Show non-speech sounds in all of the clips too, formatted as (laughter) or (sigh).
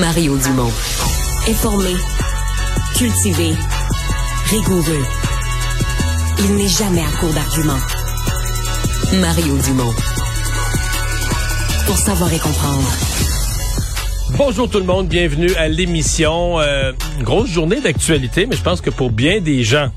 Mario Dumont. Informé, cultivé, rigoureux. Il n'est jamais à court d'arguments. Mario Dumont. Pour savoir et comprendre. Bonjour tout le monde, bienvenue à l'émission. Euh, grosse journée d'actualité, mais je pense que pour bien des gens,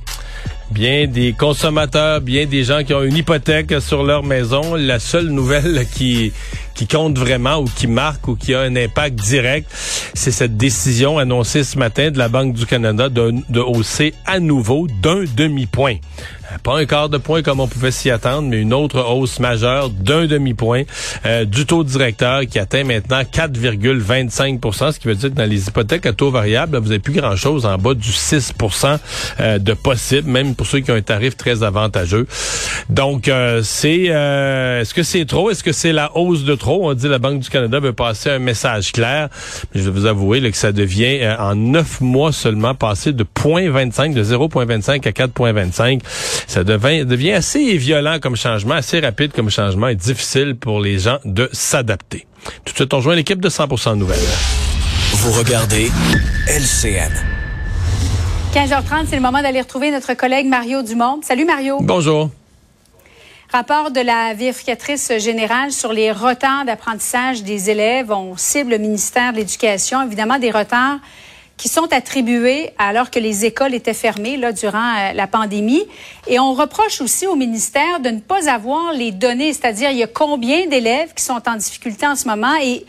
bien des consommateurs, bien des gens qui ont une hypothèque sur leur maison, la seule nouvelle (laughs) qui qui compte vraiment ou qui marque ou qui a un impact direct, c'est cette décision annoncée ce matin de la Banque du Canada de, hausser à nouveau d'un demi-point. Euh, Pas un quart de point comme on pouvait s'y attendre, mais une autre hausse majeure d'un demi-point euh, du taux directeur qui atteint maintenant 4,25% ce qui veut dire que dans les hypothèques à taux variable, vous n'avez plus grand-chose en bas du 6% euh, de possible, même pour ceux qui ont un tarif très avantageux. Donc, euh, c'est est-ce que c'est trop? Est-ce que c'est la hausse de trop? On dit la Banque du Canada veut passer un message clair. Je vais vous avouer là, que ça devient en neuf mois seulement passer de 0,25, de 0,25 à 4,25 ça devient, devient assez violent comme changement, assez rapide comme changement et difficile pour les gens de s'adapter. Tout de suite, on rejoint l'équipe de 100% Nouvelles. Vous regardez LCN. 15h30, c'est le moment d'aller retrouver notre collègue Mario Dumont. Salut Mario. Bonjour. Rapport de la vérificatrice générale sur les retards d'apprentissage des élèves. On cible le ministère de l'Éducation, évidemment des retards qui sont attribués alors que les écoles étaient fermées là, durant euh, la pandémie. Et on reproche aussi au ministère de ne pas avoir les données, c'est-à-dire il y a combien d'élèves qui sont en difficulté en ce moment et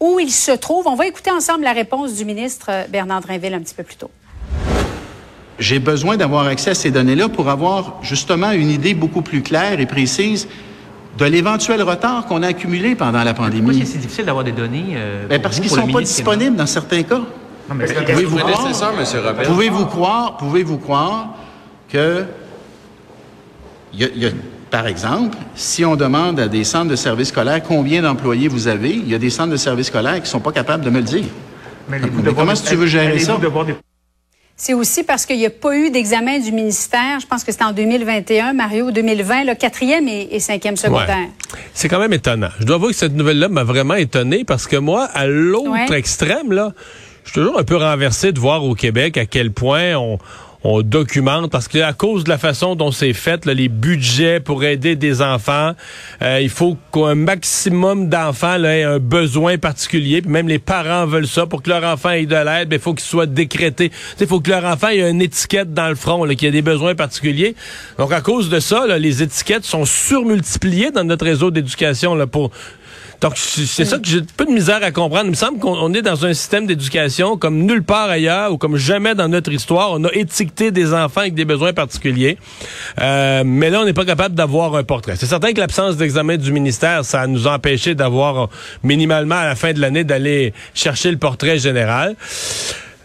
où ils se trouvent. On va écouter ensemble la réponse du ministre euh, Bernard Drinville un petit peu plus tôt. J'ai besoin d'avoir accès à ces données-là pour avoir justement une idée beaucoup plus claire et précise de l'éventuel retard qu'on a accumulé pendant la pandémie. Pourquoi c'est difficile d'avoir des données? Euh, Ben, parce qu'ils ne sont pas disponibles dans certains cas. Pouvez-vous croire, pouvez-vous croire, que, il y a- il y a- par exemple, si on demande à des centres de services scolaires combien d'employés vous avez, il y a des centres de services scolaires qui ne sont pas capables de me le dire. Mais, Mais comment est-ce que tu veux gérer ça? C'est aussi parce qu'il n'y a pas eu d'examen du ministère. Je pense que c'était en 2021, Mario, 2020, le quatrième et, et cinquième secondaire. Ouais. C'est quand même étonnant. Je dois avouer que cette nouvelle-là m'a vraiment étonné parce que moi, à l'autre Ouais. extrême, là, je suis toujours un peu renversé de voir au Québec à quel point on, on documente parce que à cause de la façon dont c'est fait, là, les budgets pour aider des enfants, euh, il faut qu'un maximum d'enfants aient un besoin particulier. Puis même les parents veulent ça pour que leur enfant ait de l'aide, il faut qu'il soit décrété. Il faut que leur enfant ait une étiquette dans le front, qu'il y a des besoins particuliers. Donc à cause de ça, là, les étiquettes sont surmultipliées dans notre réseau d'éducation là, pour donc, c'est ça que j'ai peu de misère à comprendre. Il me semble qu'on on est dans un système d'éducation comme nulle part ailleurs ou comme jamais dans notre histoire. On a étiqueté des enfants avec des besoins particuliers. Euh, mais là, on n'est pas capable d'avoir un portrait. C'est certain que l'absence d'examen du ministère, ça nous a empêché d'avoir minimalement à la fin de l'année d'aller chercher le portrait général.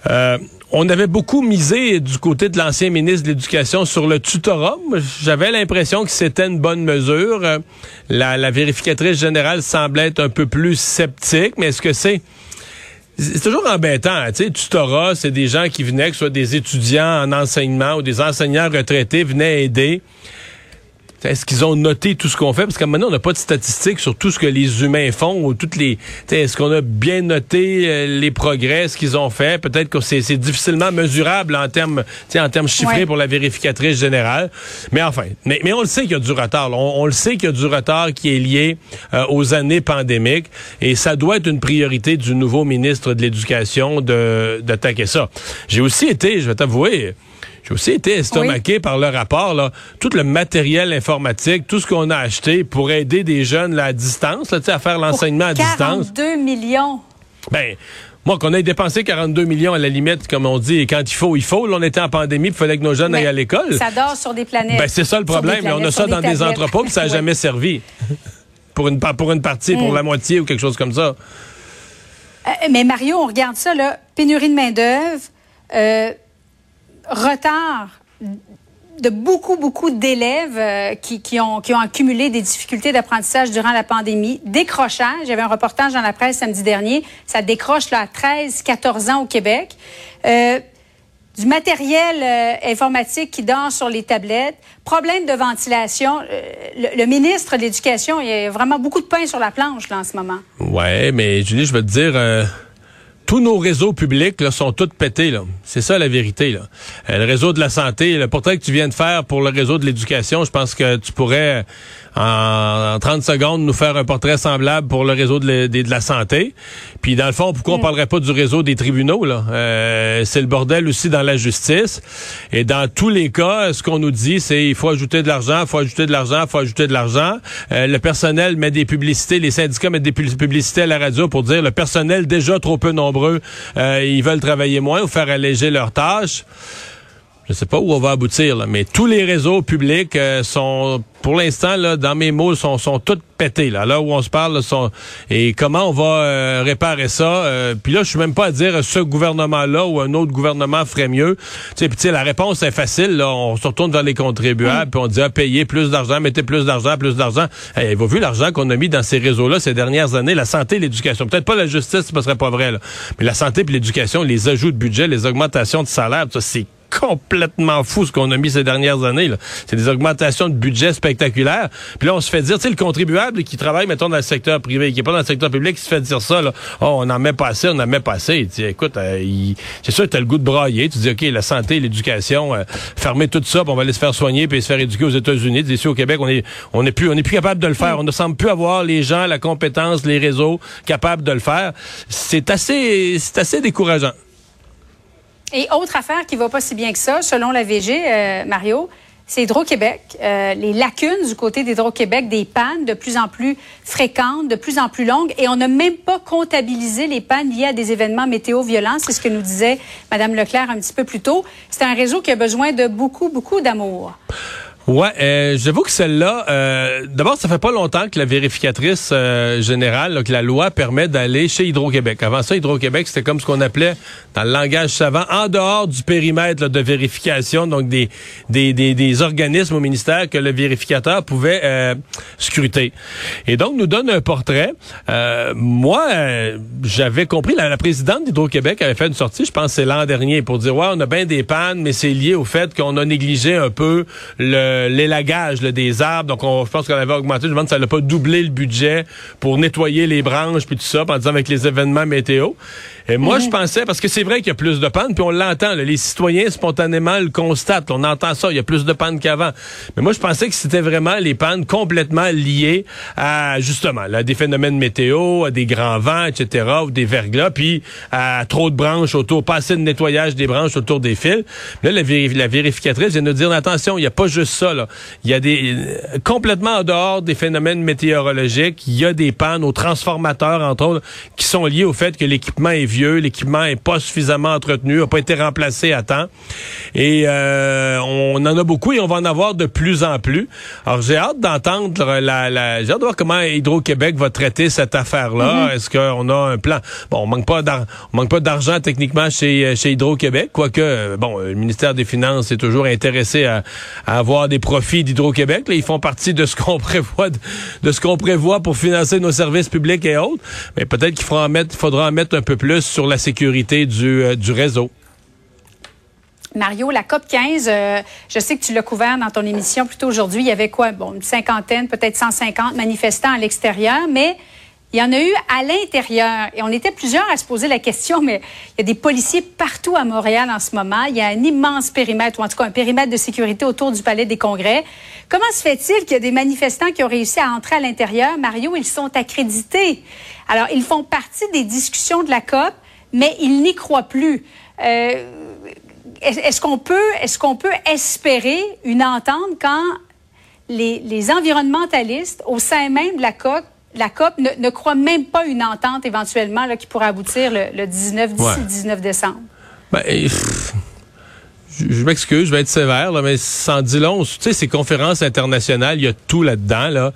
Euh, on avait beaucoup misé du côté de l'ancien ministre de l'Éducation sur le tutorat. J'avais l'impression que c'était une bonne mesure. La, la vérificatrice générale semblait être un peu plus sceptique, mais est-ce que c'est... C'est toujours embêtant, hein, tu sais, tutorat, c'est des gens qui venaient, que ce soit des étudiants en enseignement ou des enseignants retraités, venaient aider. Est-ce qu'ils ont noté tout ce qu'on fait? Parce que maintenant, on n'a pas de statistiques sur tout ce que les humains font ou toutes les. Est-ce qu'on a bien noté euh, les progrès, ce qu'ils ont fait? Peut-être que c'est difficilement mesurable en termes, en termes chiffrés pour la vérificatrice générale. Mais enfin, mais, mais on le sait qu'il y a du retard. On, le sait qu'il y a du retard qui est lié euh, aux années pandémiques. Et ça doit être une priorité du nouveau ministre de l'Éducation d'attaquer ça. J'ai aussi été, je vais t'avouer, j'ai aussi été estomaqué par le rapport, là, tout le matériel informatique, tout ce qu'on a acheté pour aider des jeunes là, à distance, là, à faire l'enseignement à distance. 42 millions. Ben, moi, qu'on ait dépensé 42 millions à la limite, comme on dit, et quand il faut, il faut. Là, on était en pandémie, il fallait que nos jeunes aillent à l'école. Ça dort sur des planètes. Ben, c'est ça le problème. on a ça dans des entrepôts, puis ça n'a (laughs) jamais servi. pour une, pour une partie, pour mm. la moitié ou quelque chose comme ça. Euh, mais Mario, on regarde ça, là. Pénurie de main-d'œuvre. Euh, retard de beaucoup, beaucoup d'élèves euh, qui, ont, accumulé des difficultés d'apprentissage durant la pandémie. Décrochage, avait un reportage dans la presse samedi dernier, ça décroche là, à 13, 14 ans au Québec. Euh, du matériel euh, informatique qui dort sur les tablettes, problème de ventilation. le, ministre de l'Éducation, il y a vraiment beaucoup de pain sur la planche là, en ce moment. Ouais, mais Julie, je veux te dire tous nos réseaux publics là, sont tous pétés. Là. C'est ça la vérité. Là. Euh, le réseau de la santé, le portrait que tu viens de faire pour le réseau de l'éducation, je pense que tu pourrais en, 30 secondes nous faire un portrait semblable pour le réseau de, de, la santé. Puis dans le fond, pourquoi on mm. parlerait pas du réseau des tribunaux là? Euh, C'est le bordel aussi dans la justice. Et dans tous les cas, ce qu'on nous dit, c'est il faut ajouter de l'argent, il faut ajouter de l'argent, il faut ajouter de l'argent. Euh, le personnel met des publicités, les syndicats mettent des publicités à la radio pour dire le personnel déjà trop peu nombreux, euh, ils veulent travailler moins ou faire alléger leurs tâches je sais pas où on va aboutir, là, mais tous les réseaux publics euh, sont, pour l'instant, là, dans mes mots, sont, sont tous pétés. Là, là où on se parle, sont, et comment on va euh, réparer ça euh, Puis là, je suis même pas à dire ce gouvernement-là ou un autre gouvernement ferait mieux. Tu sais, la réponse est facile. Là, on se retourne vers les contribuables, puis on dit ah, payer plus d'argent, mettez plus d'argent, plus d'argent. Hey, vous vu l'argent qu'on a mis dans ces réseaux-là ces dernières années, la santé, l'éducation. Peut-être pas la justice, ce serait pas vrai, là. mais la santé et l'éducation, les ajouts de budget, les augmentations de salaire, ça c'est complètement fou ce qu'on a mis ces dernières années. C'est des augmentations de budget spectaculaires. Puis là, on se fait dire, tu sais, le contribuable qui travaille, mettons, dans le secteur privé, qui est pas dans le secteur public, qui se fait dire ça, là, oh, on en met pas assez, on en met pas assez. Tu écoute, euh, c'est sûr que tu as le goût de brailler. Tu dis, OK, la santé, l'éducation, euh, fermer tout ça, puis on va aller se faire soigner, puis se faire éduquer aux États-Unis. Ici au Québec, on est, on est plus, on est plus capable de le faire. On ne semble plus avoir les gens, la compétence, les réseaux capables de le faire. C'est assez, c'est assez décourageant. Et autre affaire qui va pas si bien que ça, selon la VG, euh, Mario, c'est Hydro-Québec. Euh, les lacunes du côté d'Hydro-Québec, des pannes de plus en plus fréquentes, de plus en plus longues, et on n'a même pas comptabilisé les pannes liées à des événements météo violents. C'est ce que nous disait Mme Leclerc un petit peu plus tôt. C'est un réseau qui a besoin de beaucoup, beaucoup d'amour. Ouais, euh, j'avoue que celle-là, euh, d'abord, ça fait pas longtemps que la vérificatrice euh, générale, que la loi permet d'aller chez Hydro-Québec. Avant ça, Hydro-Québec, c'était comme ce qu'on appelait dans le langage savant, en dehors du périmètre de vérification, donc des, des, des, des, organismes au ministère que le vérificateur pouvait euh, scruter. Et donc, nous donne un portrait. Euh, moi, j'avais compris, la, la présidente d'Hydro-Québec avait fait une sortie, je pense c'est l'an dernier, pour dire, ouais, on a bien des pannes, mais c'est lié au fait qu'on a négligé un peu le euh, l'élagage des arbres. Donc, on, je pense qu'on avait augmenté. Je me demande si ça n'a pas doublé le budget pour nettoyer les branches puis tout ça, en disant avec les événements météo. Et moi, je mhm. pensais, parce que c'est vrai qu'il y a plus de pannes, puis on l'entend, les citoyens spontanément le constatent. On entend ça, il y a plus de pannes qu'avant. Mais moi, je pensais que c'était vraiment les pannes complètement liées à, justement, à des phénomènes météo, à des grands vents, etc., ou des verglas, puis à trop de branches autour, pas assez de nettoyage des branches autour des fils. Là, la, la vérificatrice vient de dire, attention, il n'y a pas juste ça, là. Il y a des, complètement en dehors des phénomènes météorologiques, il y a des pannes aux transformateurs, entre autres, qui sont liés au fait que l'équipement est vieux, l'équipement est pas suffisamment entretenu, n'a pas été remplacé à temps. Et euh, on en a beaucoup et on va en avoir de plus en plus. Alors j'ai hâte d'entendre la, la j'ai hâte de voir comment Hydro-Québec va traiter cette affaire-là. Mm-hmm. Est-ce qu'on a un plan? Bon, on manque pas on manque pas d'argent techniquement chez chez Hydro-Québec, quoique bon, le ministère des Finances est toujours intéressé à, avoir des profits d'Hydro-Québec. Ils font partie de ce qu'on prévoit de, ce qu'on prévoit pour financer nos services publics et autres. Mais peut-être qu'il faudra en mettre, un peu plus sur la sécurité du, euh, réseau. Mario, la COP 15, euh, je sais que tu l'as couvert dans ton émission plus tôt aujourd'hui. Il y avait quoi? Bon, une cinquantaine, peut-être 150 manifestants à l'extérieur, mais il y en a eu à l'intérieur. Et on était plusieurs à se poser la question, mais il y a des policiers partout à Montréal en ce moment. Il y a un immense périmètre, ou en tout cas un périmètre de sécurité autour du Palais des Congrès. Comment se fait-il qu'il y a des manifestants qui ont réussi à entrer à l'intérieur? Mario, ils sont accrédités. Alors, ils font partie des discussions de la COP, mais ils n'y croient plus. Euh, est-ce qu'on peut, est-ce qu'on peut espérer une entente quand les, environnementalistes, au sein même de la COP, la COP ne, ne croient même pas une entente éventuellement là, qui pourrait aboutir le, le 19, d'ici le 19 décembre? Ben, je, m'excuse, je vais être sévère, là, mais sans dit long. Tu sais, ces conférences internationales, il y a tout là-dedans, là,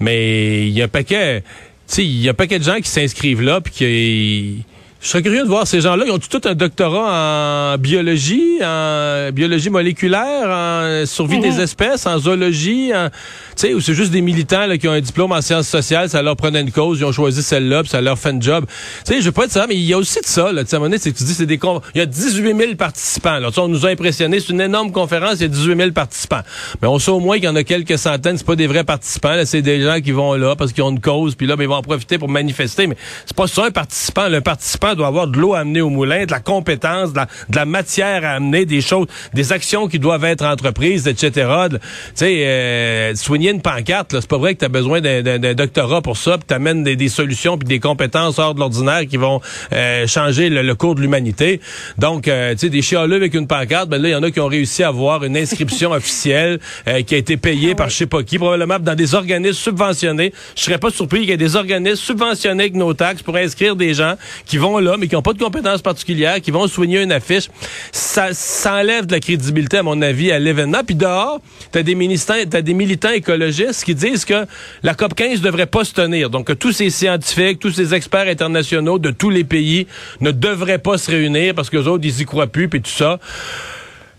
mais il y a un paquet, tu sais, il y a un paquet de gens qui s'inscrivent là, puis qui je serais curieux de voir ces gens-là. Ils ont tout un doctorat en biologie, en biologie moléculaire, en survie des mhm. espèces, en zoologie, en, tu sais, ou c'est juste des militants là, qui ont un diplôme en sciences sociales, ça leur prenait une cause, ils ont choisi celle-là, puis ça leur fait un job. Tu sais, je veux pas être ça, mais il y a aussi de ça. Là, à un moment donné, c'est que tu dis, c'est des il y a 18 000 participants. Là. on nous a impressionnés. C'est une énorme conférence, il y a 18 000 participants. Mais on sait au moins qu'il y en a quelques centaines. C'est pas des vrais participants. C'est des gens qui vont là parce qu'ils ont une cause, puis là, ben, ils vont en profiter pour manifester. Mais c'est pas ça un participant. Le participant doit avoir de l'eau à amener au moulin, de la compétence, de la, matière à amener, des choses, des actions qui doivent être entreprises, etc. Tu sais, euh, soigner une pancarte, c'est pas vrai que tu as besoin d'un doctorat pour ça, puis t'amènes des, des solutions puis des compétences hors de l'ordinaire qui vont euh, changer le, cours de l'humanité. Donc, euh, tu sais, des chialeux avec une pancarte, ben là, il y en a qui ont réussi à avoir une inscription (laughs) officielle qui a été payée ah par je sais pas qui, probablement dans des organismes subventionnés. Je serais pas surpris qu'il y ait des organismes subventionnés avec nos taxes pour inscrire des gens qui vont mais qui n'ont pas de compétences particulières, qui vont soigner une affiche, ça, ça enlève de la crédibilité, à mon avis, à l'événement. Puis dehors, t'as des militants, t'as des militants écologistes qui disent que la COP 15 devrait pas se tenir. Donc, que tous ces scientifiques, tous ces experts internationaux de tous les pays ne devraient pas se réunir parce que les autres, ils y croient plus, puis tout ça.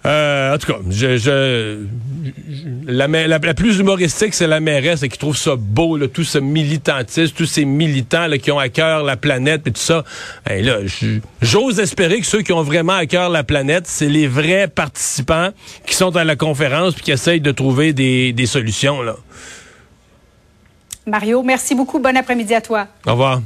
Euh, en tout cas, je, la, la, plus humoristique, c'est la mairesse qui trouve ça beau, tout ce militantisme, tous ces militants là, qui ont à cœur la planète et tout ça. Et là, j'ose espérer que ceux qui ont vraiment à cœur la planète, c'est les vrais participants qui sont à la conférence puis qui essayent de trouver des, des solutions. Là. Mario, merci beaucoup. Bon après-midi à toi. Au revoir.